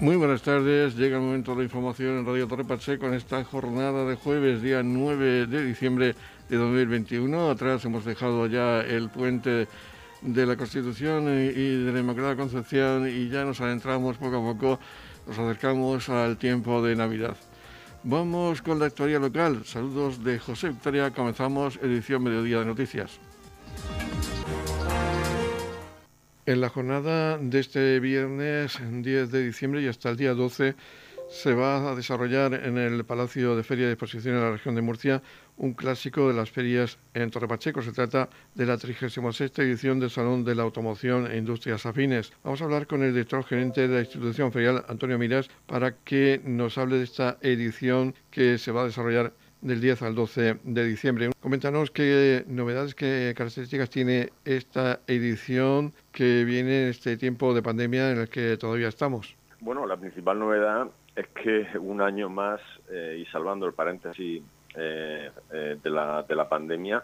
Muy buenas tardes, llega el momento de la información en Radio Torre Pacheco con esta jornada de jueves, día 9 de diciembre de 2021. Atrás hemos dejado ya el puente de la Constitución y de la Inmaculada Concepción y ya nos adentramos poco a poco, nos acercamos al tiempo de Navidad. Vamos con la actualidad local. Saludos de José Victoria. Comenzamos edición Mediodía de Noticias. En la jornada de este viernes 10 de diciembre y hasta el día 12 se va a desarrollar en el Palacio de Feria de Exposición de la región de Murcia un clásico de las ferias en Torrepacheco. Se trata de la 36 edición del Salón de la Automoción e Industrias Afines. Vamos a hablar con el director gerente de la institución ferial, Antonio Miras, para que nos hable de esta edición que se va a desarrollar del 10 al 12 de diciembre. Coméntanos qué novedades, qué características tiene esta edición que viene en este tiempo de pandemia en el que todavía estamos. Bueno, la principal novedad es que un año más, eh, y salvando el paréntesis eh, eh, de, la, de la pandemia,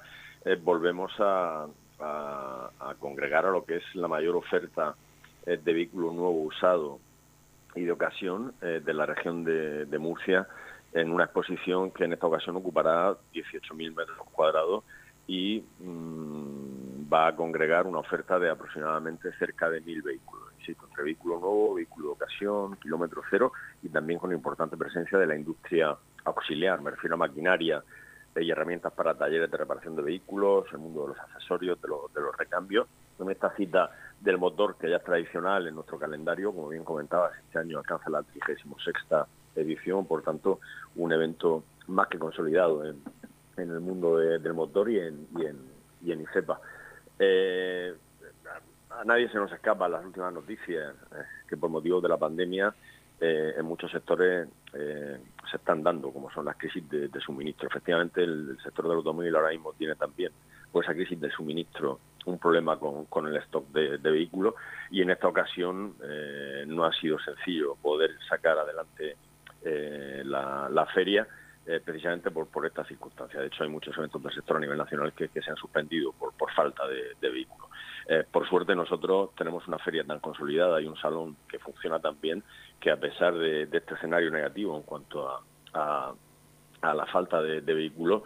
volvemos a, congregar a lo que es la mayor oferta de vehículo nuevo usado y de ocasión de la región de Murcia en una exposición que en esta ocasión ocupará 18.000 metros cuadrados y mm, va a congregar una oferta de aproximadamente cerca de 1.000 vehículos, insisto, entre vehículo nuevo, vehículo de ocasión, kilómetro cero y también con importante presencia de la industria auxiliar, me refiero a maquinaria y herramientas para talleres de reparación de vehículos, el mundo de los accesorios, de los, de los recambios. En esta cita del motor, que ya es tradicional en nuestro calendario, como bien comentabas, este año alcanza la 36 edición, por tanto, un evento más que consolidado en, el mundo del motor y en, y en, y en ICEPA. Eh, a nadie se nos escapa las últimas noticias eh, que por motivo de la pandemia eh, en muchos sectores se están dando, como son las crisis de, suministro. Efectivamente, el, sector del automóvil ahora mismo tiene también pues, esa crisis de suministro un problema con, con el stock de, vehículos y en esta ocasión no ha sido sencillo poder sacar adelante eh, la, feria eh, precisamente por, por esta circunstancia. De hecho, hay muchos eventos del sector a nivel nacional que, se han suspendido por, falta de, vehículos. Eh, por suerte, nosotros tenemos una feria tan consolidada y un salón que funciona tan bien que, a pesar de, este escenario negativo en cuanto a, la falta de, vehículos,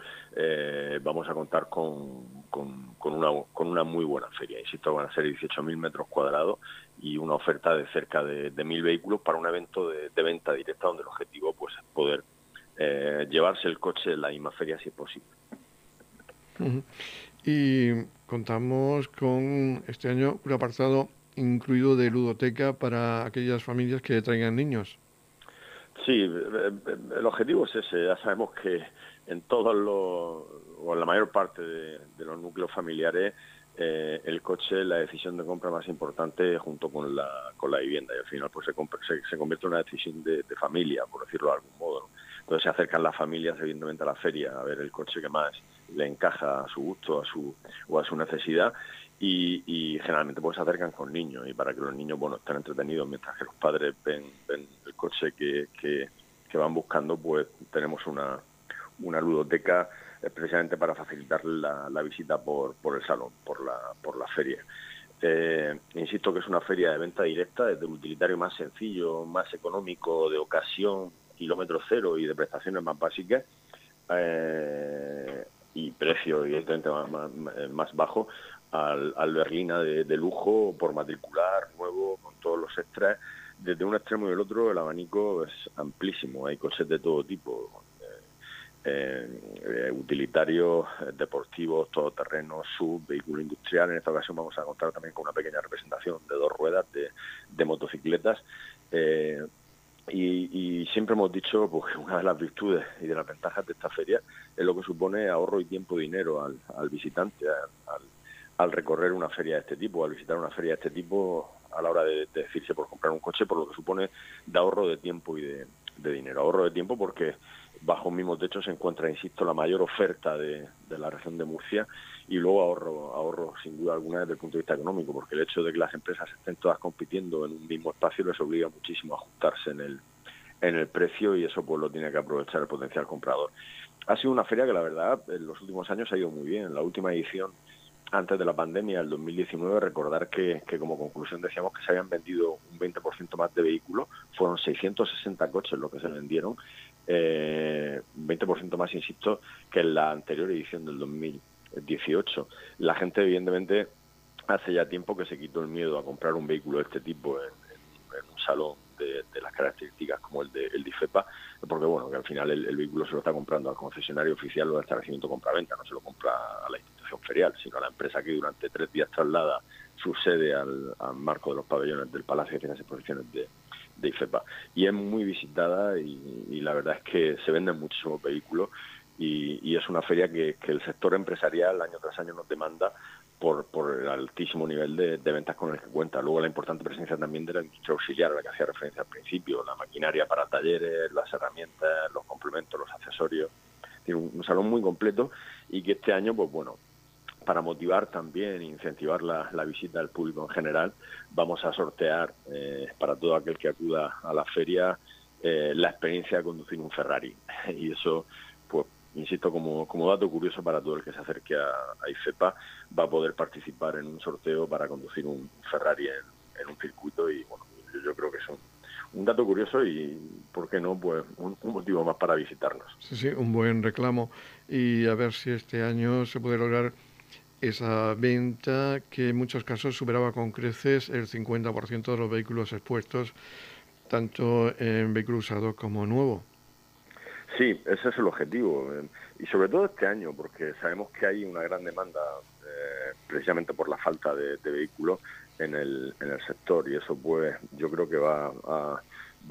vamos a contar con, con, una, con una muy buena feria. Insisto, van a ser 18.000 metros cuadrados y una oferta de cerca de, de 1.000 vehículos para un evento de, venta directa donde el objetivo pues, es poder eh, llevarse el coche en la misma feria si es posible. Y contamos con este año un apartado incluido de ludoteca para aquellas familias que traigan niños. Sí, eh, eh, el objetivo es ese. Ya sabemos que en todos los, o en la mayor parte de, los núcleos familiares, eh, el coche la decisión de compra más importante junto con la, con la vivienda y al final pues se, se, convierte en una decisión de, familia, por decirlo de algún modo. Entonces se acercan las familias evidentemente a la feria a ver el coche que más le encaja a su gusto a su, o a su necesidad y, generalmente pues se acercan con niños y para que los niños bueno estén entretenidos mientras que los padres ven, ven el coche que, que, van buscando pues tenemos una, una ludoteca precisamente para facilitar la, visita por, por el salón, por la, por la feria. Eh, insisto que es una feria de venta directa, desde el utilitario más sencillo, más económico, de ocasión, kilómetro cero y de prestaciones más básicas, eh, y precio evidentemente más, bajo, al, al de, de, lujo por matricular, nuevo, con todos los extras. Desde un extremo y el otro el abanico es amplísimo, hay coches de todo tipo, eh, utilitarios, eh, deportivos, todoterrenos, sub, vehículo industrial. En esta ocasión vamos a contar también con una pequeña representación de dos ruedas de, motocicletas. Eh, y, siempre hemos dicho pues, que una de las virtudes y de las ventajas de esta feria es lo que supone ahorro y tiempo y dinero al, visitante, al, recorrer una feria de este tipo, al visitar una feria de este tipo a la hora de, decirse por comprar un coche, por lo que supone de ahorro de tiempo y de, de dinero. Ahorro de tiempo porque bajo un mismo techo se encuentra, insisto, la mayor oferta de, la región de Murcia y luego ahorro, ahorro sin duda alguna desde el punto de vista económico, porque el hecho de que las empresas estén todas compitiendo en un mismo espacio les obliga muchísimo a ajustarse en el, en el precio y eso pues lo tiene que aprovechar el potencial comprador. Ha sido una feria que la verdad en los últimos años ha ido muy bien. En la última edición antes de la pandemia, el 2019, recordar que, como conclusión decíamos que se habían vendido un 20% más de vehículos, fueron 660 coches los que se vendieron, eh, 20% más, insisto, que en la anterior edición del 2018. La gente, evidentemente, hace ya tiempo que se quitó el miedo a comprar un vehículo de este tipo en, un salón de, las características como el de, el de IFEPA, porque bueno, que al final el, vehículo se lo está comprando al concesionario oficial o al establecimiento compra-venta, no se lo compra a la institución ferial, sino a la empresa que durante tres días traslada su sede al, marco de los pabellones del Palacio de Ciencias y Exposiciones de, IFEPA. Y es muy visitada y, la verdad es que se venden muchísimos vehículos y, es una feria que, el sector empresarial año tras año nos demanda por, por el altísimo nivel de, ventas con el que cuenta. Luego la importante presencia también de la industria auxiliar, a la que hacía referencia al principio, la maquinaria para talleres, las herramientas, los complementos, los accesorios. Tiene un, salón muy completo y que este año, pues bueno, para motivar también incentivar la, visita del público en general, vamos a sortear eh, para todo aquel que acuda a la feria eh, la experiencia de conducir un Ferrari. Y eso, pues insisto, como, como dato curioso para todo el que se acerque a, a IFEPA, va a poder participar en un sorteo para conducir un Ferrari en, un circuito y bueno, yo, creo que es un, dato curioso y, ¿por qué no? Pues un, motivo más para visitarnos. Sí, sí, un buen reclamo y a ver si este año se puede lograr esa venta que en muchos casos superaba con creces el 50% de los vehículos expuestos, tanto en vehículo usado como nuevo. Sí, ese es el objetivo. Eh, y sobre todo este año, porque sabemos que hay una gran demanda eh, precisamente por la falta de, vehículos en el, en el sector y eso pues yo creo que va a,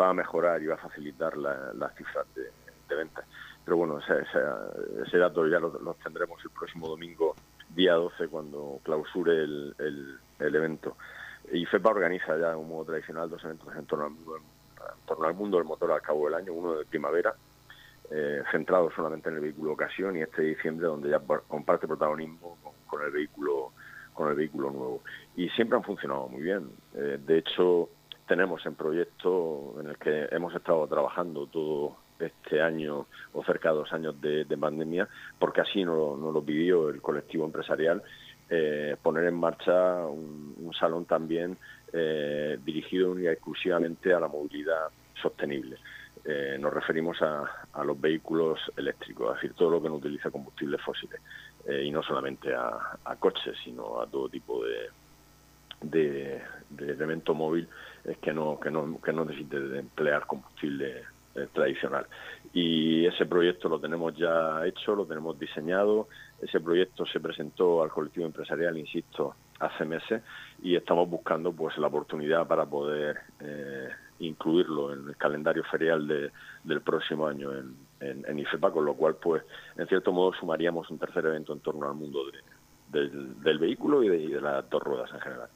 va a mejorar y va a facilitar las cifras de, de ventas. Pero bueno, ese, dato ya lo, tendremos el próximo domingo, día 12, cuando clausure el, el, evento. Y FEPA organiza ya en un modo tradicional dos eventos en torno al mundo, en torno al mundo del motor al cabo del año, uno de primavera eh, centrado solamente en el vehículo ocasión y este diciembre donde ya comparte protagonismo con, el vehículo con el vehículo nuevo. Y siempre han funcionado muy bien. Eh, de hecho tenemos en proyecto en el que hemos estado trabajando todo este año o cerca de dos años de, pandemia porque así no, no, lo pidió el colectivo empresarial eh, poner en marcha un, salón también dirigido exclusivamente a la movilidad sostenible eh, nos referimos a, los vehículos eléctricos, es decir, todo lo que no utiliza combustibles fósiles, eh, y no solamente a, coches, sino a todo tipo de, elemento móvil que no, que no, que no necesite de emplear combustible eh, tradicional. Y ese proyecto lo tenemos ya hecho, lo tenemos diseñado, ese proyecto se presentó al colectivo empresarial, insisto, hace meses y estamos buscando pues la oportunidad para poder incluirlo en el calendario ferial de, del próximo año en, en, IFEPA, con lo cual, pues, en cierto modo, sumaríamos un tercer evento en torno al mundo del, vehículo y de, las dos ruedas en general.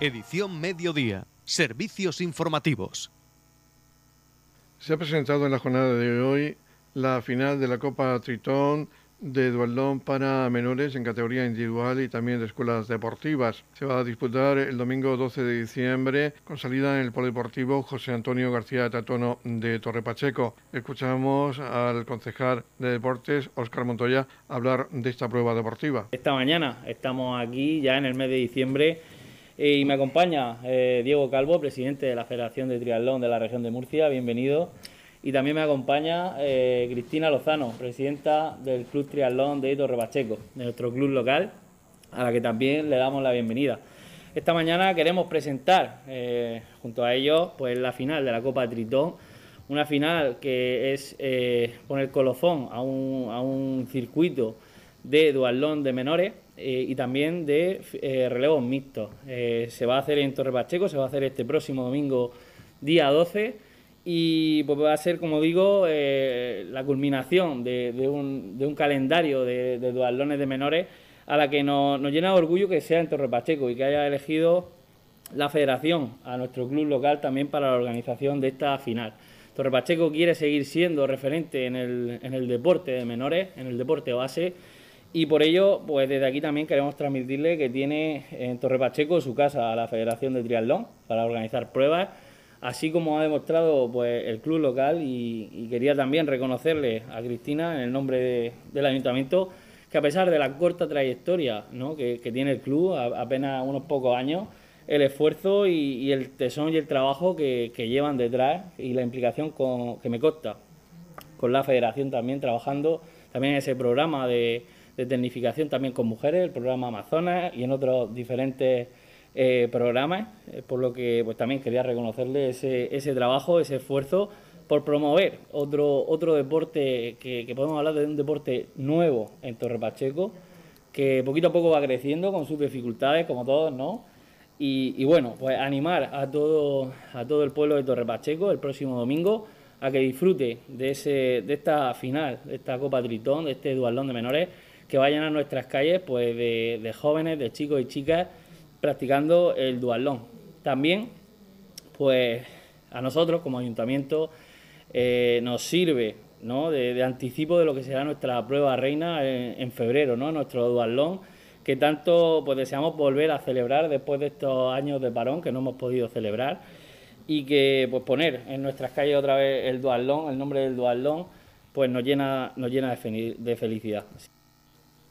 Edición Mediodía. Servicios informativos. Se ha presentado en la jornada de hoy la final de la Copa Tritón de dualdón para menores en categoría individual y también de escuelas deportivas. Se va a disputar el domingo 12 de diciembre con salida en el Polideportivo José Antonio García Tatono de Torre Pacheco. Escuchamos al concejal de deportes Óscar Montoya hablar de esta prueba deportiva. Esta mañana estamos aquí ya en el mes de diciembre eh, y me acompaña eh, Diego Calvo, presidente de la Federación de Triatlón de la región de Murcia. Bienvenido. Y también me acompaña eh, Cristina Lozano, presidenta del Club Triatlón de Torre Pacheco, de nuestro club local, a la que también le damos la bienvenida. Esta mañana queremos presentar eh, junto a ellos pues, la final de la Copa Tritón, una final que es eh, poner colofón a un, a un circuito de dualón de menores y también de relevos mixtos. se va a hacer en Torre Pacheco, se va a hacer este próximo domingo día 12 y pues va a ser, como digo, eh, la culminación de, un, de, un, calendario de, de duatlones de menores a la que nos, llena de orgullo que sea en Torre Pacheco y que haya elegido la federación a nuestro club local también para la organización de esta final. Torre Pacheco quiere seguir siendo referente en el, en el deporte de menores, en el deporte base, y por ello, pues desde aquí también queremos transmitirle que tiene en Torre Pacheco su casa a la Federación de Triatlón para organizar pruebas así como ha demostrado pues, el club local y, quería también reconocerle a Cristina en el nombre del ayuntamiento que a pesar de la corta trayectoria que, tiene el club, apenas unos pocos años, el esfuerzo y, el tesón y el trabajo que, llevan detrás y la implicación que me consta con la federación también trabajando también en ese programa de, tecnificación también con mujeres, el programa Amazonas y en otros diferentes eh, programas, eh, por lo que pues también quería reconocerle ese, trabajo, ese esfuerzo por promover otro, otro deporte que, podemos hablar de un deporte nuevo en Torre Pacheco, que poquito a poco va creciendo con sus dificultades, como todos, ¿no? Y, bueno, pues animar a todo, a todo el pueblo de Torre Pacheco el próximo domingo a que disfrute de, ese, de esta final, de esta Copa Tritón, de este dualón de menores, que vayan a nuestras calles pues de, jóvenes, de chicos y chicas practicando el dualón. También, pues a nosotros como ayuntamiento eh, nos sirve ¿no? de, anticipo de lo que será nuestra prueba reina en, febrero, ¿no? nuestro dualón, que tanto pues deseamos volver a celebrar después de estos años de parón que no hemos podido celebrar y que pues poner en nuestras calles otra vez el dualón, el nombre del dualón, pues nos llena, nos llena de, felicidad.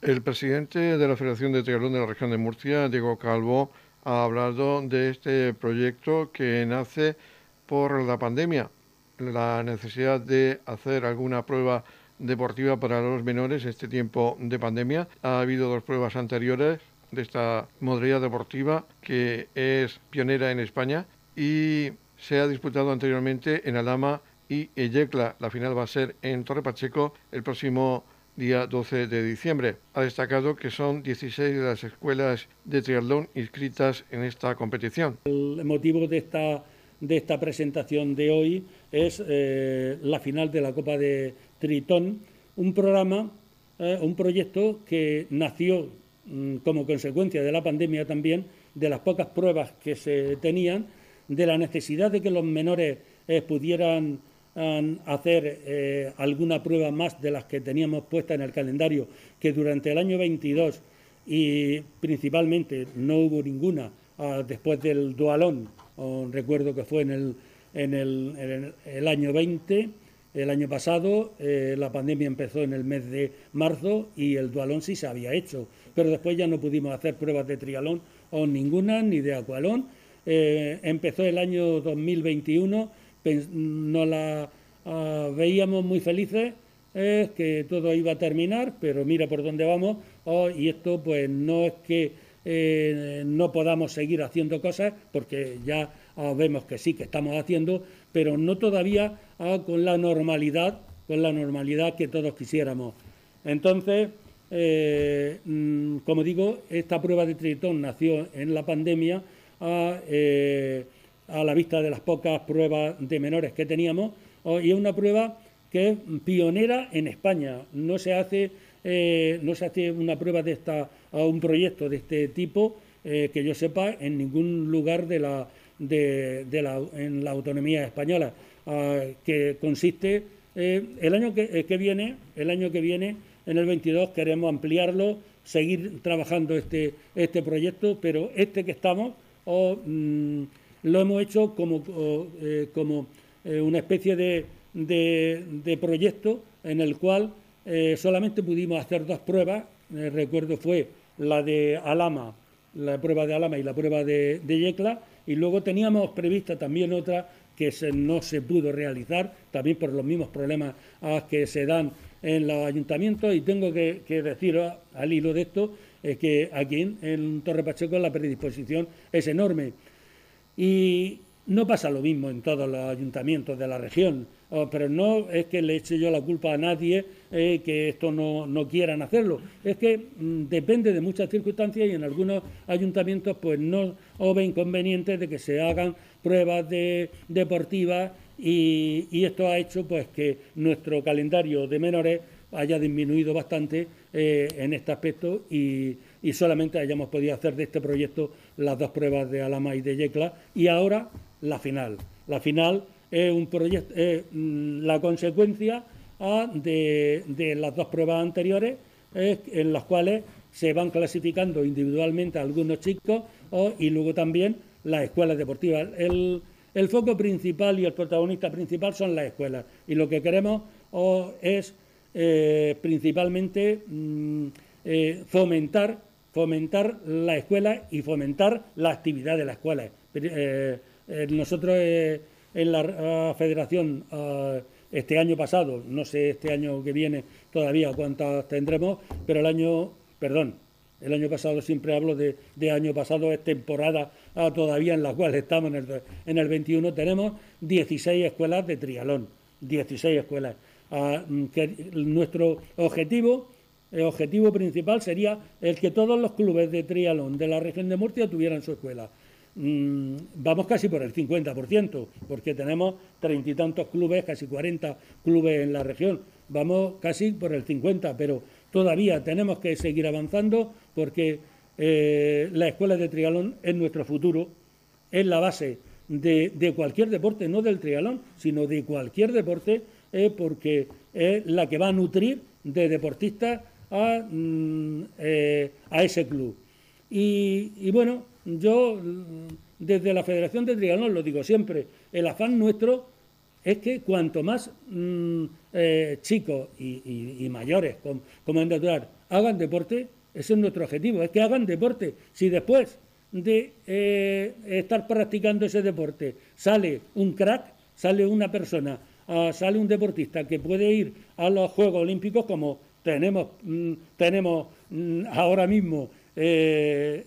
El presidente de la Federación de Triatlón de la región de Murcia, Diego Calvo, ha hablado de este proyecto que nace por la pandemia, la necesidad de hacer alguna prueba deportiva para los menores en este tiempo de pandemia. Ha habido dos pruebas anteriores de esta modalidad deportiva que es pionera en España y se ha disputado anteriormente en Alama y Eyecla. La final va a ser en Torre Pacheco el próximo día 12 de diciembre. Ha destacado que son 16 de las escuelas de triatlón inscritas en esta competición. El motivo de esta, de esta presentación de hoy es eh, la final de la Copa de Tritón, un programa, eh, un proyecto que nació mm, como consecuencia de la pandemia también, de las pocas pruebas que se tenían de la necesidad de que los menores eh, pudieran hacer eh, alguna prueba más de las que teníamos puesta en el calendario, que durante el año 22 y principalmente no hubo ninguna ah, después del dualón, recuerdo que fue en el, en el, año 20, el año pasado eh, la pandemia empezó en el mes de marzo y el dualón sí se había hecho, pero después ya no pudimos hacer pruebas de trialón o ninguna, ni de acualón, eh, empezó el año 2021, nos la ah, veíamos muy felices, que todo iba a terminar, pero mira por dónde vamos, oh, y esto pues no es que eh, no podamos seguir haciendo cosas, porque ya ah, vemos que sí que estamos haciendo, pero no todavía ah, con la normalidad, con la normalidad que todos quisiéramos. Entonces, eh, mm, como digo, esta prueba de tritón nació en la pandemia eh, a, la vista de las pocas pruebas de menores que teníamos, y es una prueba que es pionera en España. No se hace, eh, no se hace una prueba de esta, un proyecto de este tipo, eh, que yo sepa, en ningún lugar de la, de, la, en la autonomía española, ah, que consiste el año que, que, viene, el año que viene, en el 22 queremos ampliarlo, seguir trabajando este, este proyecto, pero este que estamos o mm, lo hemos hecho como, eh, como eh, una especie de, de, proyecto en el cual eh, solamente pudimos hacer dos pruebas, recuerdo fue la de Alama, la prueba de Alama y la prueba de, Yecla, y luego teníamos prevista también otra que no se pudo realizar, también por los mismos problemas que se dan en los ayuntamientos, y tengo que, que decir al hilo de esto es que aquí en, Torre Pacheco la predisposición es enorme. Y no pasa lo mismo en todos los ayuntamientos de la región, oh, pero no es que le eche yo la culpa a nadie eh, que esto no, no, quieran hacerlo, es que mm, depende de muchas circunstancias y en algunos ayuntamientos pues no o ven inconveniente de que se hagan pruebas de, deportivas y, y esto ha hecho pues que nuestro calendario de menores haya disminuido bastante eh, en este aspecto y, solamente hayamos podido hacer de este proyecto las dos pruebas de Alama y de Yecla y ahora la final. La final es un proyecto, mm, la consecuencia ah, de, las dos pruebas anteriores en las cuales se van clasificando individualmente algunos chicos y luego también las escuelas deportivas. El, el foco principal y el protagonista principal son las escuelas. Y lo que queremos es eh, principalmente mm, eh, fomentar, fomentar la escuela y fomentar la actividad de la escuela. Eh, nosotros en la federación este año pasado, no sé este año que viene todavía cuántas tendremos, pero el año, perdón, el año pasado siempre hablo de, año pasado, es temporada ah, todavía en la cual estamos en el, en el 21, tenemos 16 escuelas de trialón, 16 escuelas. Ah, mm, nuestro objetivo, el objetivo principal sería el que todos los clubes de trialón de la región de Murcia tuvieran su escuela. Mm, vamos casi por el 50%, porque tenemos treinta y tantos clubes, casi 40 clubes en la región. Vamos casi por el 50%, pero todavía tenemos que seguir avanzando porque eh, la escuela de trialón es nuestro futuro, es la base de, cualquier deporte, no del trialón, sino de cualquier deporte, eh, porque es la que va a nutrir de deportistas a, mm, eh, ese club. Y, bueno, yo desde la Federación de Trialón lo digo siempre, el afán nuestro es que cuanto más mm, chicos y, mayores, como, como en natural, hagan deporte, ese es nuestro objetivo, es que hagan deporte. Si después de eh, estar practicando ese deporte sale un crack, sale una persona, ah, sale un deportista que puede ir a los Juegos Olímpicos como tenemos, mm, tenemos mm, ahora mismo eh,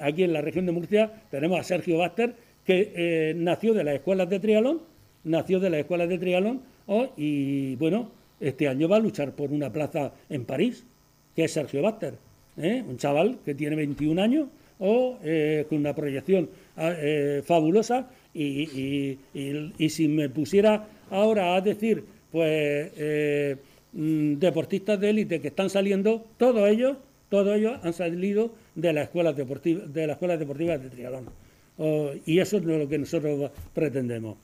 aquí en la región de Murcia, tenemos a Sergio Baster, que eh, nació de las escuelas de triatlón, nació de las escuelas de triatlón oh, y bueno, este año va a luchar por una plaza en París, que es Sergio Baster. ¿eh? un chaval que tiene 21 años o eh, con una proyección ah, eh, fabulosa y, si me pusiera ahora a decir, pues, mm, deportistas de élite que están saliendo, todos ellos, todos ellos han salido de las escuelas deportivas, de las escuelas deportivas de triatlón. y eso es lo que nosotros pretendemos.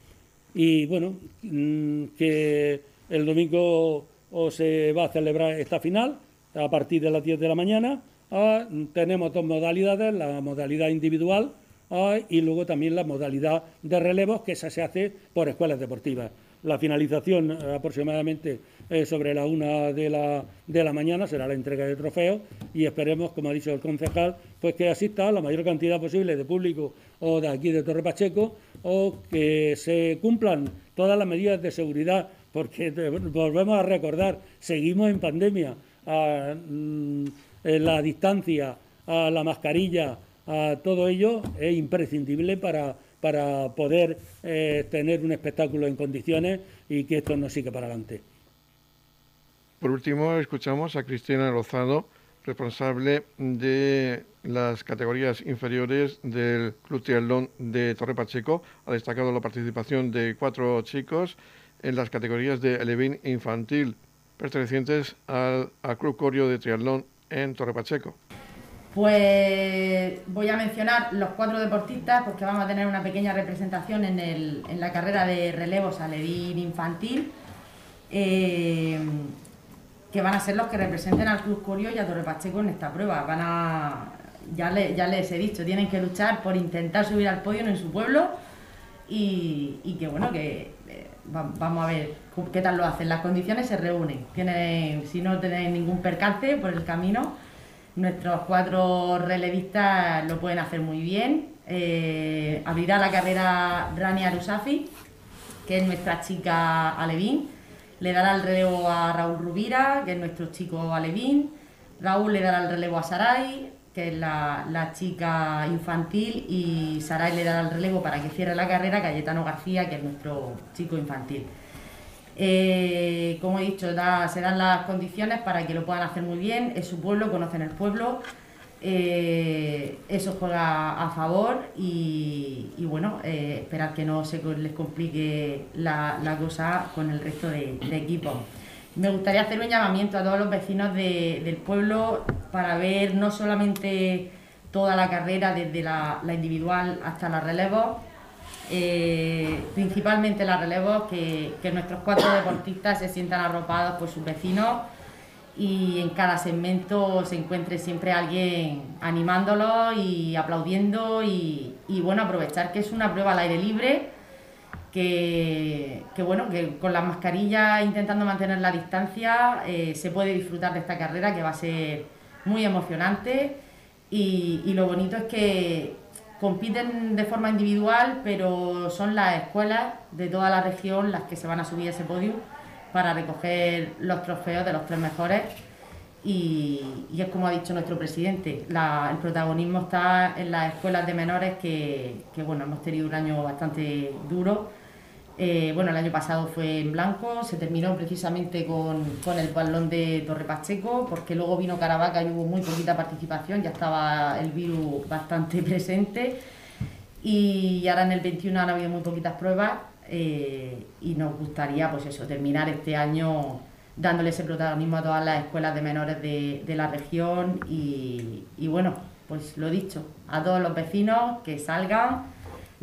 Y bueno, mm, que el domingo se va a celebrar esta final, a partir de las 10 de la mañana. Ah, tenemos dos modalidades, la modalidad individual ah, y luego también la modalidad de relevos, que esa se hace por escuelas deportivas. La finalización eh, aproximadamente sobre la una de la, de la mañana será la entrega de trofeos y esperemos, como ha dicho el concejal, pues que asista la mayor cantidad posible de público o de aquí de Torre Pacheco o que se cumplan todas las medidas de seguridad, porque volvemos a recordar, seguimos en pandemia a mm, la distancia, a la mascarilla, a todo ello es imprescindible para, para poder eh, tener un espectáculo en condiciones y que esto no siga para adelante. Por último, escuchamos a Cristina Lozano, responsable de las categorías inferiores del Club Triatlón de Torre Pacheco. Ha destacado la participación de cuatro chicos en las categorías de Elevín infantil, pertenecientes al, Club Corio de Triatlón en Torre Pacheco. Pues voy a mencionar los cuatro deportistas porque vamos a tener una pequeña representación en, el, en la carrera de relevos alevín infantil, eh, que van a ser los que representen al Club Corio y a Torre Pacheco en esta prueba. Van a, ya, ya les he dicho, tienen que luchar por intentar subir al podio en su pueblo y, y que bueno, que vamos a ver qué tal lo hacen. Las condiciones se reúnen. Tienen, si no tenéis ningún percance por el camino, nuestros cuatro relevistas lo pueden hacer muy bien. Eh, abrirá la carrera Rani Arusafi, que es nuestra chica alevín. Le dará el relevo a Raúl Rubira, que es nuestro chico alevín. Raúl le dará el relevo a Saray, que es la, chica infantil, y Saray le dará el relevo para que cierre la carrera Cayetano García, que es nuestro chico infantil. Eh, como he dicho, se dan las condiciones para que lo puedan hacer muy bien, es su pueblo, conocen el pueblo, eh, eso juega a favor y, bueno, eh, esperar que no se les complique la, cosa con el resto de, de equipos. Me gustaría hacer un llamamiento a todos los vecinos del pueblo para ver no solamente toda la carrera desde la, individual hasta la relevo, eh, principalmente la relevo, que, nuestros cuatro deportistas se sientan arropados por sus vecinos y en cada segmento se encuentre siempre alguien animándolos y aplaudiendo y, y bueno, aprovechar que es una prueba al aire libre que, bueno, que con las mascarillas intentando mantener la distancia eh, se puede disfrutar de esta carrera que va a ser muy emocionante y, y lo bonito es que compiten de forma individual, pero son las escuelas de toda la región las que se van a subir a ese podio para recoger los trofeos de los tres mejores y, es como ha dicho nuestro presidente, el protagonismo está en las escuelas de menores que, bueno, hemos tenido un año bastante duro. Eh, bueno, el año pasado fue en blanco, se terminó precisamente con, el balón de Torre Pacheco, porque luego vino Caravaca y hubo muy poquita participación, ya estaba el virus bastante presente. Y ahora en el 21 han habido muy poquitas pruebas eh, y nos gustaría pues eso, terminar este año dándole ese protagonismo a todas las escuelas de menores de, la región y, bueno, pues lo dicho, a todos los vecinos que salgan.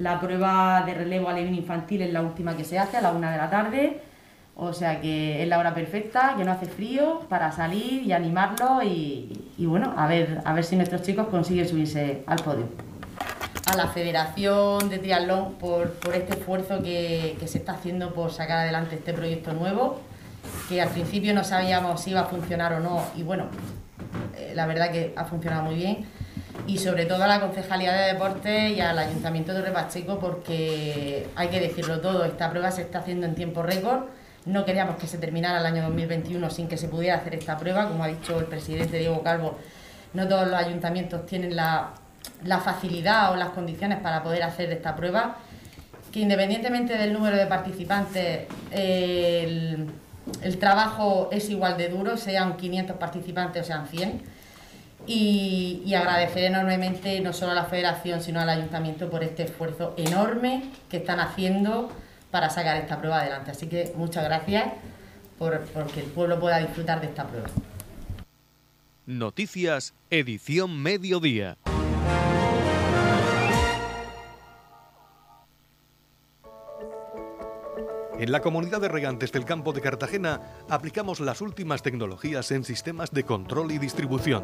La prueba de relevo alevín infantil es la última que se hace a la una de la tarde, o sea que es la hora perfecta, que no hace frío para salir y animarlos y, bueno, a ver, a ver si nuestros chicos consiguen subirse al podio. A la Federación de Triatlón por, este esfuerzo que se está haciendo por sacar adelante este proyecto nuevo que al principio no sabíamos si iba a funcionar o no, y bueno, eh, la verdad que ha funcionado muy bien. Y sobre todo a la Concejalía de Deportes y al Ayuntamiento de Repacheco, porque hay que decirlo todo, esta prueba se está haciendo en tiempo récord. No queríamos que se terminara el año 2021 sin que se pudiera hacer esta prueba, como ha dicho el presidente Diego Calvo, no todos los ayuntamientos tienen la, la facilidad o las condiciones para poder hacer esta prueba, que independientemente del número de participantes, el el trabajo es igual de duro, sean 500 participantes o sean 100. Y, agradecer enormemente no solo a la federación, sino al ayuntamiento por este esfuerzo enorme que están haciendo para sacar esta prueba adelante. Así que muchas gracias por, por que el pueblo pueda disfrutar de esta prueba. Noticias, edición mediodía. En la comunidad de regantes del campo de Cartagena aplicamos las últimas tecnologías en sistemas de control y distribución,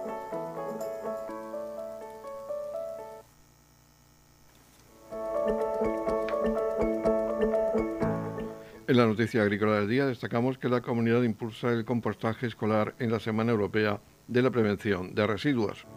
En la noticia agrícola del día destacamos que la comunidad impulsa el compostaje escolar en la Semana Europea de la Prevención de Residuos.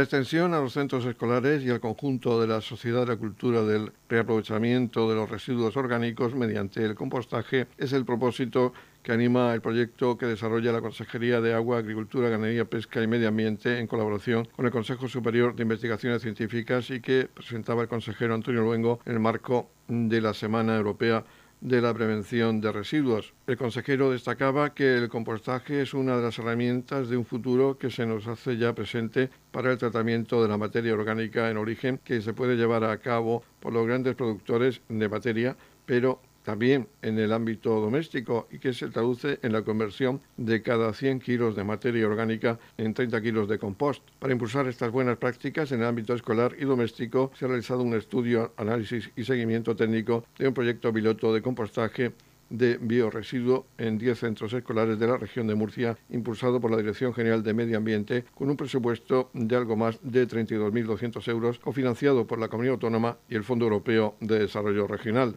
La extensión a los centros escolares y al conjunto de la sociedad de la cultura del reaprovechamiento de los residuos orgánicos mediante el compostaje es el propósito que anima el proyecto que desarrolla la Consejería de Agua, Agricultura, Ganadería, Pesca y Medio Ambiente en colaboración con el Consejo Superior de Investigaciones Científicas y que presentaba el consejero Antonio Luengo en el marco de la Semana Europea de la prevención de residuos. El consejero destacaba que el compostaje es una de las herramientas de un futuro que se nos hace ya presente para el tratamiento de la materia orgánica en origen que se puede llevar a cabo por los grandes productores de materia, pero también en el ámbito doméstico y que se traduce en la conversión de cada 100 kilos de materia orgánica en 30 kilos de compost. Para impulsar estas buenas prácticas en el ámbito escolar y doméstico se ha realizado un estudio, análisis y seguimiento técnico de un proyecto piloto de compostaje de bioresiduo en 10 centros escolares de la región de Murcia, impulsado por la Dirección General de Medio Ambiente, con un presupuesto de algo más de 32.200 euros, cofinanciado por la Comunidad Autónoma y el Fondo Europeo de Desarrollo Regional.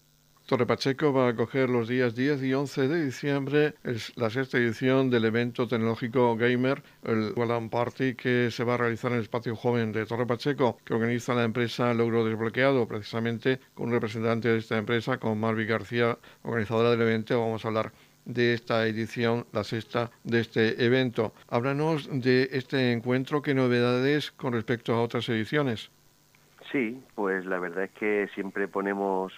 Torre Pacheco va a acoger los días 10 y 11 de diciembre la sexta edición del evento tecnológico Gamer, el Wallan Party, que se va a realizar en el espacio joven de Torre Pacheco, que organiza la empresa Logro Desbloqueado, precisamente con un representante de esta empresa, con Marvi García, organizadora del evento. Vamos a hablar de esta edición, la sexta de este evento. Háblanos de este encuentro, qué novedades con respecto a otras ediciones. Sí, pues la verdad es que siempre ponemos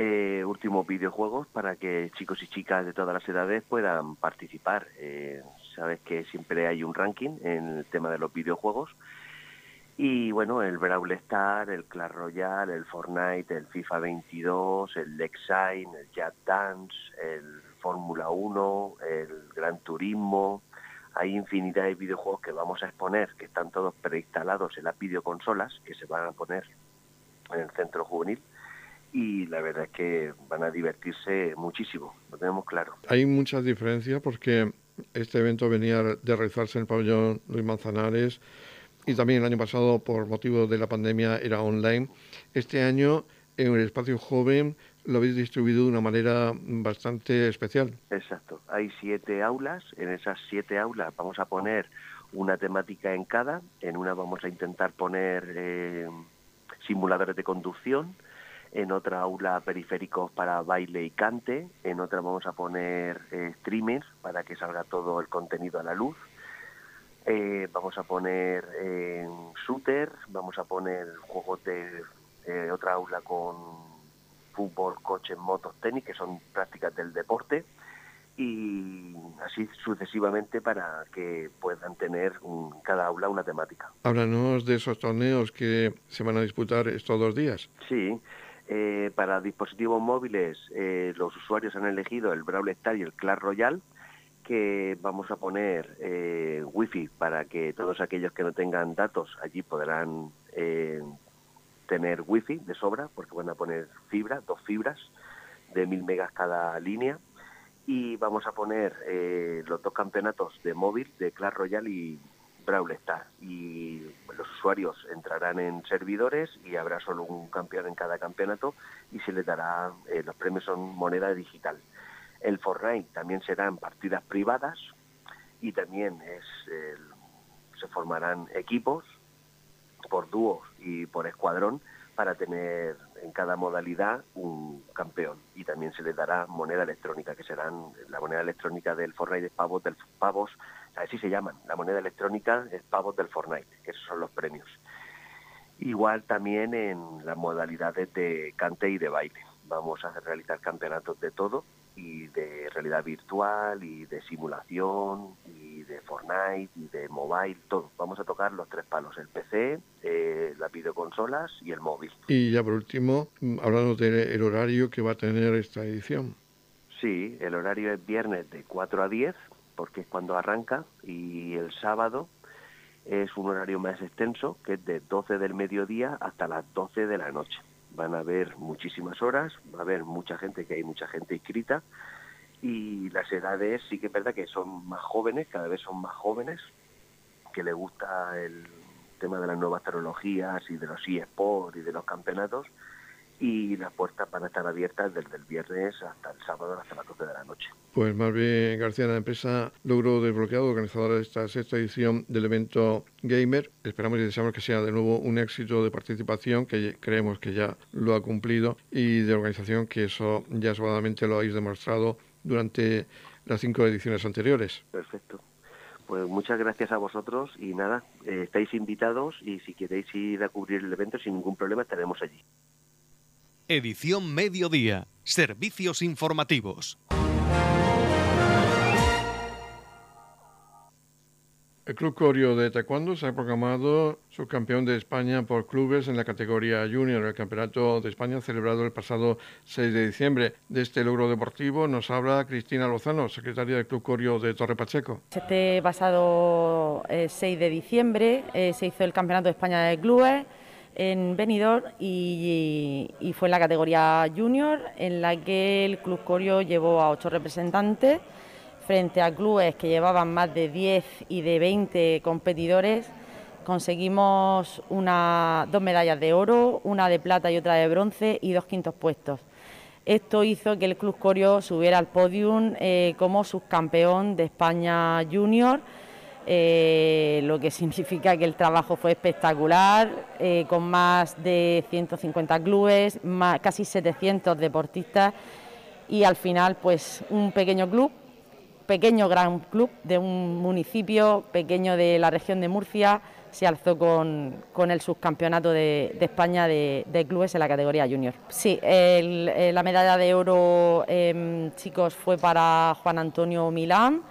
eh, últimos videojuegos para que chicos y chicas de todas las edades puedan participar. Eh, sabes que siempre hay un ranking en el tema de los videojuegos. Y bueno, el Brawl Star, el Clash Royale, el Fortnite, el FIFA 22, el Lexine, el Jazz Dance, el Fórmula 1, el Gran Turismo. Hay infinidad de videojuegos que vamos a exponer, que están todos preinstalados en las videoconsolas, que se van a poner en el centro juvenil. Y la verdad es que van a divertirse muchísimo, lo tenemos claro. Hay muchas diferencias porque este evento venía de realizarse en el pabellón Luis Manzanares y también el año pasado, por motivo de la pandemia, era online. Este año, en el espacio joven, lo habéis distribuido de una manera bastante especial. Exacto. Hay siete aulas. En esas siete aulas vamos a poner una temática en cada. En una vamos a intentar poner eh, simuladores de conducción. En otra aula periféricos para baile y cante. En otra vamos a poner eh, streamers para que salga todo el contenido a la luz. Eh, vamos a poner eh, shooter, vamos a poner juegos de otra aula con fútbol, coches, motos, tenis, que son prácticas del deporte, y así sucesivamente para que puedan tener cada aula una temática. Háblanos de esos torneos que se van a disputar estos dos días. Sí, eh, para dispositivos móviles eh, los usuarios han elegido el Brawl Star y el Clash Royale, que vamos a poner eh, wifi para que todos aquellos que no tengan datos allí podrán eh, tener wifi de sobra, porque van a poner fibra, dos fibras de mil megas cada línea. Y vamos a poner eh, los dos campeonatos de móvil de Clash Royale y Brawl Stars. Y los usuarios entrarán en servidores y habrá solo un campeón en cada campeonato y se les dará, eh, los premios son moneda digital. El Fortnite también serán partidas privadas y también se formarán equipos por dúos y por escuadrón para tener en cada modalidad un campeón y también se les dará moneda electrónica que serán la moneda electrónica del Fortnite de pavos del pavos así se llaman la moneda electrónica es pavos del Fortnite esos son los premios igual también en las modalidades de cante y de baile vamos a realizar campeonatos de todo y de realidad virtual y de simulación y de Fortnite y de mobile, todo. Vamos a tocar los tres palos, el PC, eh, las videoconsolas y el móvil. Y ya por último, hablando del horario que va a tener esta edición. Sí, el horario es viernes de 4 a 10, porque es cuando arranca, y el sábado es un horario más extenso, que es de 12 del mediodía hasta las 12 de la noche. Van a haber muchísimas horas, va a haber mucha gente, que hay mucha gente inscrita, y las edades sí que es verdad que son más jóvenes, cada vez son más jóvenes, que le gusta el tema de las nuevas tecnologías y de los eSports y de los campeonatos, y las puertas van a estar abiertas desde el viernes hasta el sábado hasta las 12 de la noche. Pues más bien García, la empresa Logro Desbloqueado, organizadora de esta sexta edición del evento Gamer. Esperamos y deseamos que sea de nuevo un éxito de participación, que creemos que ya lo ha cumplido, y de organización, que eso ya sobradamente lo habéis demostrado durante las cinco ediciones anteriores. Perfecto. Pues muchas gracias a vosotros y nada, eh, estáis invitados y si queréis ir a cubrir el evento sin ningún problema estaremos allí. Edición Mediodía. Servicios informativos. El Club Corio de Taekwondo se ha proclamado subcampeón de España por clubes en la categoría junior. El Campeonato de España celebrado el pasado 6 de diciembre. De este logro deportivo nos habla Cristina Lozano, secretaria del Club Corio de Torre Pacheco. Este pasado 6 eh, de diciembre eh, se hizo el Campeonato de España de Clubes en Benidorm y, fue en la categoría junior en la que el Club Corio llevó a ocho representantes frente a clubes que llevaban más de 10 y de 20 competidores. Conseguimos una, dos medallas de oro, una de plata y otra de bronce y dos quintos puestos. Esto hizo que el Club Corio subiera al podium eh, como subcampeón de España Junior, eh, lo que significa que el trabajo fue espectacular, eh, con más de 150 clubes, casi 700 deportistas y al final pues un pequeño club, pequeño gran club de un municipio pequeño de la región de Murcia, se alzó con, el subcampeonato de, España de, clubes en la categoría junior. Sí, eh, la medalla de oro, em, chicos, fue para Juan Antonio Milán.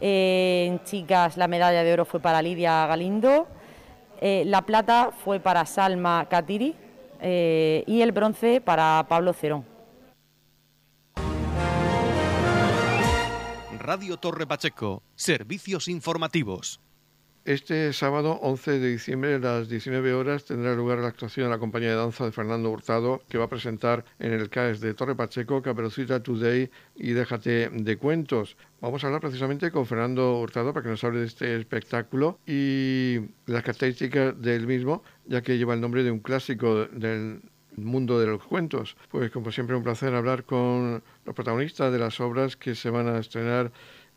Eh, en chicas, la medalla de oro fue para Lidia Galindo. Eh, la plata fue para Salma Katiri y el bronce para Pablo Cerón. Radio Torre Pacheco, servicios informativos. Este sábado 11 de diciembre a las 19 horas tendrá lugar la actuación de la compañía de danza de Fernando Hurtado que va a presentar en el CAES de Torre Pacheco Caperucita Today y Déjate de Cuentos. Vamos a hablar precisamente con Fernando Hurtado para que nos hable de este espectáculo y las características del mismo, ya que lleva el nombre de un clásico del mundo de los cuentos. Pues como siempre un placer hablar con los protagonistas de las obras que se van a estrenar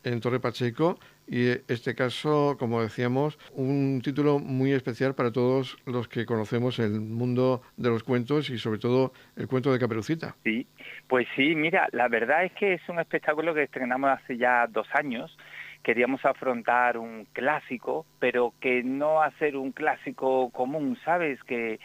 en Torre Pacheco y este caso, como decíamos, un título muy especial para todos los que conocemos el mundo de los cuentos y sobre todo el cuento de Caperucita. Sí, pues sí, mira, la verdad es que es un espectáculo que estrenamos hace ya dos años. Queríamos afrontar un clásico, pero que no hacer un clásico común, ¿sabes? Que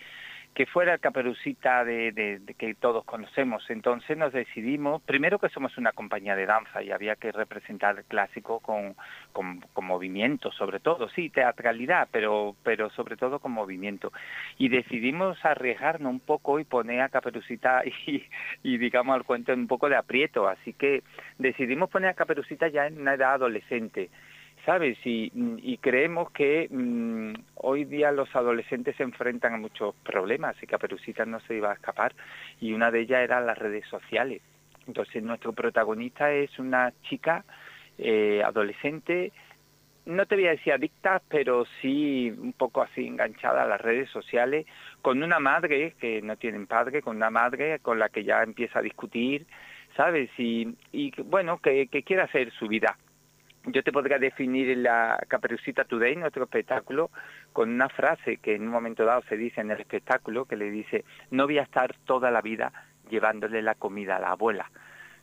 que fuera el caperucita de, que todos conocemos. Entonces nos decidimos, primero que somos una compañía de danza y había que representar el clásico con, con, movimiento, sobre todo, sí, teatralidad, pero, pero sobre todo con movimiento. Y decidimos arriesgarnos un poco y poner a caperucita y, digamos al cuento en un poco de aprieto. Así que decidimos poner a caperucita ya en una edad adolescente. ¿Sabes? Y, creemos que mm, hoy día los adolescentes se enfrentan a muchos problemas y Caperucita no se iba a escapar y una de ellas era las redes sociales. Entonces nuestro protagonista es una chica eh, adolescente, no te voy a decir adicta, pero sí un poco así enganchada a las redes sociales, con una madre que no tienen padre, con una madre con la que ya empieza a discutir, ¿sabes? Y, y bueno, que, que quiere hacer su vida yo te podría definir la Caperucita Today, nuestro espectáculo, con una frase que en un momento dado se dice en el espectáculo, que le dice, no voy a estar toda la vida llevándole la comida a la abuela,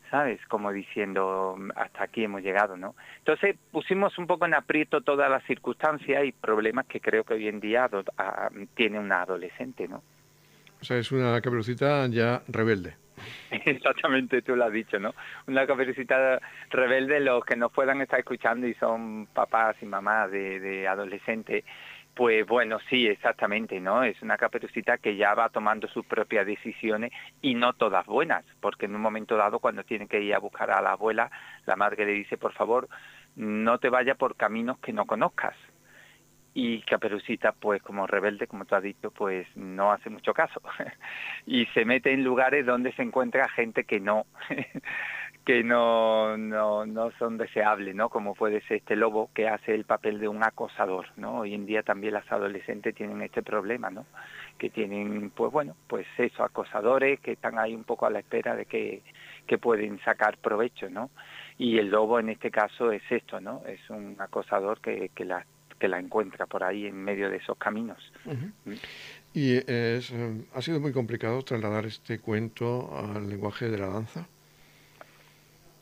¿sabes? Como diciendo, hasta aquí hemos llegado, ¿no? Entonces pusimos un poco en aprieto todas las circunstancias y problemas que creo que hoy en día tiene una adolescente, ¿no? O sea, es una caperucita ya rebelde. Exactamente, tú lo has dicho, ¿no? Una caperucita rebelde, los que nos puedan estar escuchando y son papás y mamás de, de adolescentes, pues bueno, sí, exactamente, ¿no? Es una caperucita que ya va tomando sus propias decisiones y no todas buenas, porque en un momento dado cuando tiene que ir a buscar a la abuela, la madre le dice, por favor, no te vayas por caminos que no conozcas, y Caperucita, pues como rebelde, como tú has dicho, pues no hace mucho caso y se mete en lugares donde se encuentra gente que no que no, no, no son deseables, ¿no? Como puede ser este lobo que hace el papel de un acosador, ¿no? Hoy en día también las adolescentes tienen este problema, ¿no? Que tienen, pues bueno, pues eso, acosadores que están ahí un poco a la espera de que, que pueden sacar provecho, ¿no? Y el lobo en este caso es esto, ¿no? Es un acosador que, que las que la encuentra por ahí en medio de esos caminos. Mm. ¿Y es, eh, ha sido muy complicado trasladar este cuento al lenguaje de la danza?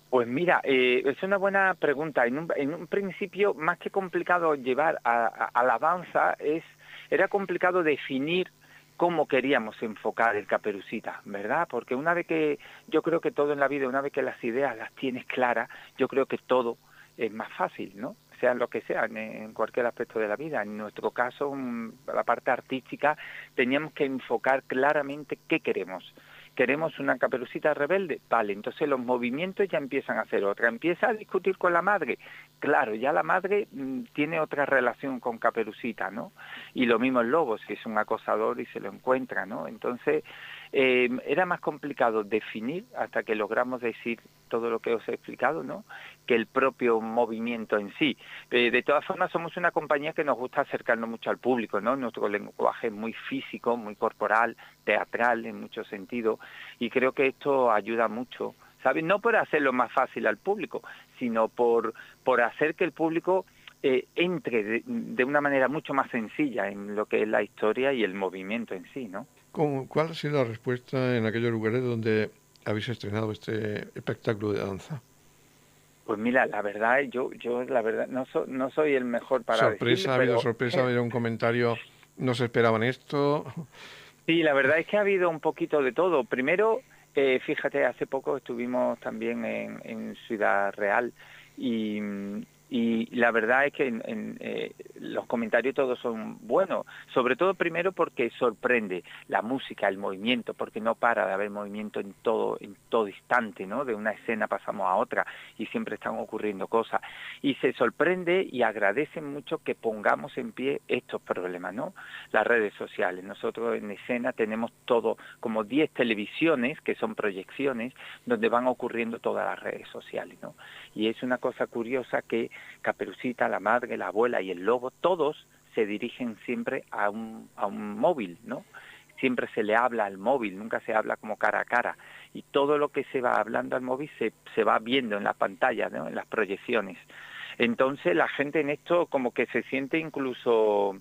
Pues mira, eh, es una buena pregunta. En un, en un, principio, más que complicado llevar a, la danza, es, era complicado definir cómo queríamos enfocar el caperucita, ¿verdad? Porque una vez que, yo creo que todo en la vida, una vez que las ideas las tienes claras, yo creo que todo es más fácil, ¿no? Sean lo que sean, en cualquier aspecto de la vida. En nuestro caso, la parte artística, teníamos que enfocar claramente qué queremos. ¿Queremos una caperucita rebelde? Vale, entonces los movimientos ya empiezan a hacer otra. Empieza a discutir con la madre. Claro, ya la madre mm, tiene otra relación con caperucita, ¿no? Y lo mismo el lobo, si es un acosador y se lo encuentra, ¿no? Entonces, eh, era más complicado definir hasta que logramos decir todo lo que os he explicado, ¿no? Que el propio movimiento en sí. Eh, de todas formas, somos una compañía que nos gusta acercarnos mucho al público, ¿no? Nuestro lenguaje es muy físico, muy corporal, teatral en muchos sentidos, y creo que esto ayuda mucho, ¿sabes? No por hacerlo más fácil al público, sino por, por hacer que el público eh, entre de, una manera mucho más sencilla en lo que es la historia y el movimiento en sí, ¿no? ¿Cuál ha sido la respuesta en aquellos lugares donde habéis estrenado este espectáculo de danza? Pues mira, la verdad, yo, yo la verdad no, no soy el mejor para sorpresa, ha habido sorpresa, ha habido un comentario, no se esperaban esto. Sí, la verdad es que ha habido un poquito de todo. Primero, eh, fíjate, hace poco estuvimos también en, en Ciudad Real y, y la verdad es que en, eh, los comentarios todos son buenos, sobre todo primero porque sorprende la música, el movimiento, porque no para de haber movimiento en todo, en todo instante, ¿no? De una escena pasamos a otra y siempre están ocurriendo cosas. Y se sorprende y agradece mucho que pongamos en pie estos problemas, ¿no? Las redes sociales. Nosotros en escena tenemos todo, como 10 televisiones, que son proyecciones, donde van ocurriendo todas las redes sociales, ¿no? Y es una cosa curiosa que Caperucita, la madre, la abuela y el lobo, todos se dirigen siempre a un, a un móvil, ¿no? Siempre se le habla al móvil, nunca se habla como cara a cara. Y todo lo que se va hablando al móvil se, se va viendo en la pantalla, ¿no? en las proyecciones. Entonces la gente en esto como que se siente incluso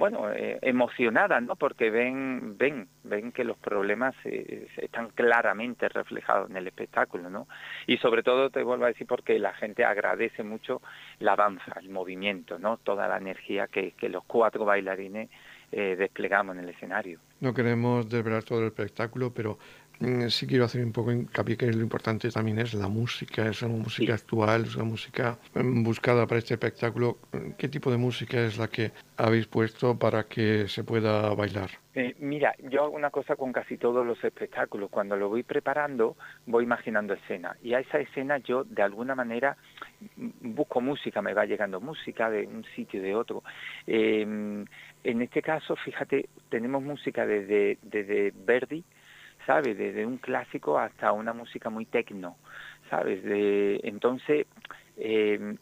bueno, eh, emocionada, ¿no? Porque ven, ven, ven que los problemas eh, están claramente reflejados en el espectáculo, ¿no? Y sobre todo te vuelvo a decir porque la gente agradece mucho la danza, el movimiento, ¿no? Toda la energía que, los cuatro bailarines eh, desplegamos en el escenario. No queremos desvelar todo el espectáculo, pero sí quiero hacer un poco hincapié que lo importante también es la música, es una música actual, es una música mm, buscada para este espectáculo. ¿Qué tipo de música es la que habéis puesto para que se pueda bailar? Eh, mira, yo hago una cosa con casi todos los espectáculos. Cuando lo voy preparando, voy imaginando escena. Y a esa escena yo, de alguna manera, mm, busco música, me va llegando música de un sitio y de otro. Em, en este caso, fíjate, tenemos música desde, desde Verdi, ¿sabes? Desde un clásico hasta una música muy tecno, ¿sabes? De, entonces, em,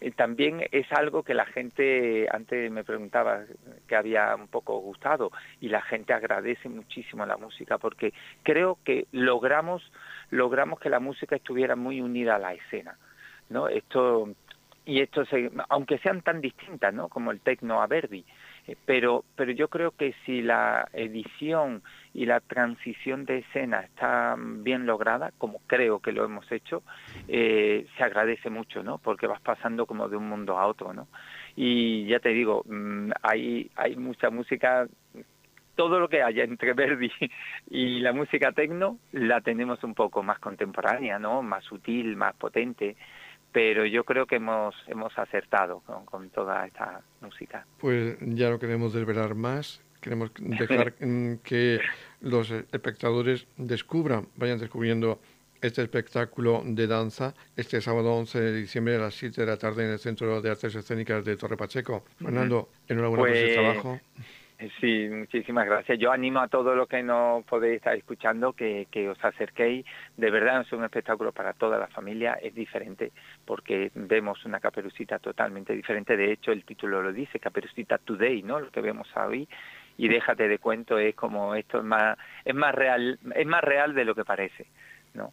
eh, también es algo que la gente, antes me preguntaba que había un poco gustado, y la gente agradece muchísimo la música, porque creo que logramos, logramos que la música estuviera muy unida a la escena, ¿no? Esto, y esto, se, aunque sean tan distintas, ¿no? Como el tecno a Verdi, pero, pero yo creo que si la edición y la transición de escena está bien lograda, como creo que lo hemos hecho, eh, se agradece mucho, ¿no? Porque vas pasando como de un mundo a otro, ¿no? Y ya te digo, mm, hay, hay mucha música, todo lo que haya entre Verdi y la música tecno la tenemos un poco más contemporánea, ¿no? Más sutil, más potente pero yo creo que hemos, hemos acertado con, con toda esta música. Pues ya no queremos desvelar más, queremos dejar que los espectadores descubran, vayan descubriendo este espectáculo de danza este sábado 11 de diciembre a las 7 de la tarde en el Centro de Artes Escénicas de Torre Pacheco. Fernando, enhorabuena por ese pues, trabajo. Sí, muchísimas gracias. Yo animo a todos los que nos podéis estar escuchando que, os acerquéis. De verdad es un espectáculo para toda la familia. Es diferente porque vemos una caperucita totalmente diferente. De hecho, el título lo dice, Caperucita Today, ¿no? Lo que vemos hoy. Y déjate de cuento, es como esto es más, es más real, es más real de lo que parece, ¿no?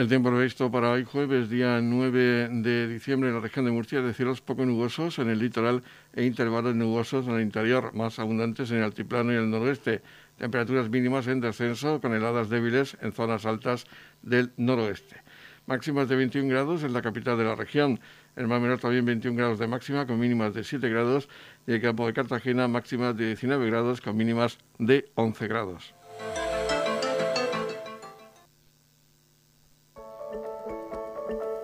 El tiempo previsto para hoy jueves, día 9 de diciembre en la región de Murcia, de cielos poco nubosos en el litoral e intervalos nubosos en el interior, más abundantes en el altiplano y el noroeste. Temperaturas mínimas en descenso con heladas débiles en zonas altas del noroeste. Máximas de 21 grados en la capital de la región. En el Mar Menor también 21 grados de máxima con mínimas de 7 grados y el campo de Cartagena máximas de 19 grados con mínimas de 11 grados.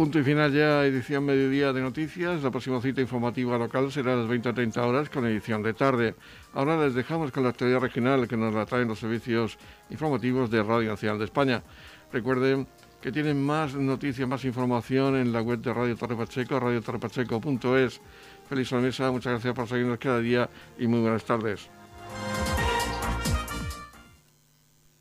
Punto y final ya, edición mediodía de noticias. La próxima cita informativa local será a las 20 30 horas con edición de tarde. Ahora les dejamos con la actualidad regional que nos la traen los servicios informativos de Radio Nacional de España. Recuerden que tienen más noticias, más información en la web de Radio Torre Pacheco, radiotorrepacheco.es. Feliz mesa, muchas gracias por seguirnos cada día y muy buenas tardes.